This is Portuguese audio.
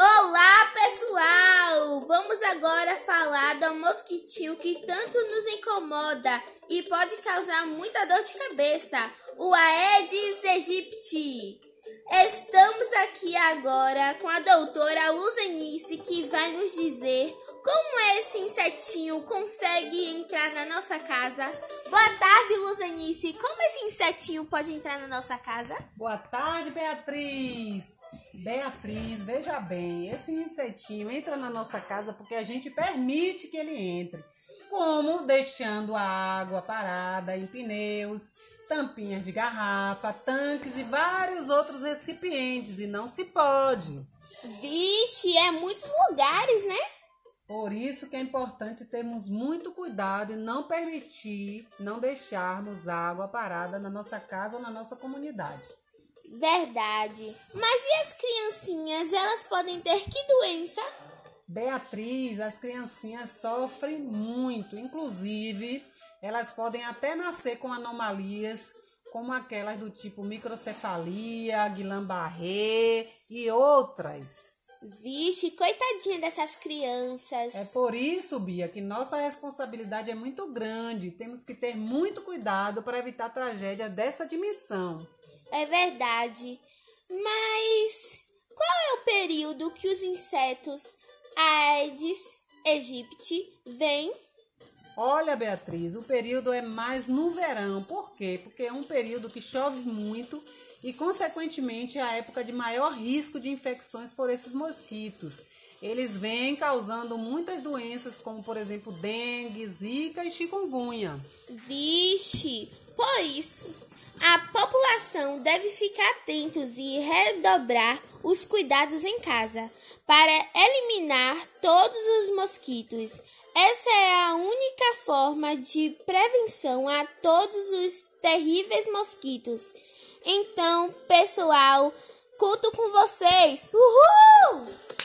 Olá, pessoal! Vamos agora falar do mosquitio que tanto nos incomoda e pode causar muita dor de cabeça, o Aedes aegypti. Estamos aqui agora com a doutora Luzenice que vai nos dizer como esse insetinho consegue entrar na nossa casa. Boa tarde, Luzenice. Como esse insetinho pode entrar na nossa casa? Boa tarde, Beatriz. Beatriz, veja bem, esse insetinho entra na nossa casa porque a gente permite que ele entre. Como deixando a água parada em pneus, tampinhas de garrafa, tanques e vários outros recipientes. E não se pode. Vixe, é muitos lugares, né? Por isso que é importante termos muito cuidado e não permitir, não deixarmos água parada na nossa casa ou na nossa comunidade. Verdade. Mas e as criancinhas? Elas podem ter que doença? Beatriz, as criancinhas sofrem muito, inclusive elas podem até nascer com anomalias como aquelas do tipo microcefalia, Guillain-Barré e outras. Vixe, coitadinha dessas crianças. É por isso, Bia, que nossa responsabilidade é muito grande. Temos que ter muito cuidado para evitar tragédia dessa dimensão. É verdade. Mas qual é o período que os insetos Aedes aegypti vêm? Olha, Beatriz, o período é mais no verão. Por quê? Porque é um período que chove muito e, consequentemente, é a época de maior risco de infecções por esses mosquitos. Eles vêm causando muitas doenças, como por exemplo dengue, zika e chikungunya. Vixe, por isso a população deve ficar atentos e redobrar os cuidados em casa para eliminar todos os mosquitos. Essa é a única forma de prevenção a todos os terríveis mosquitos. Então, pessoal, conto com vocês. Uhul!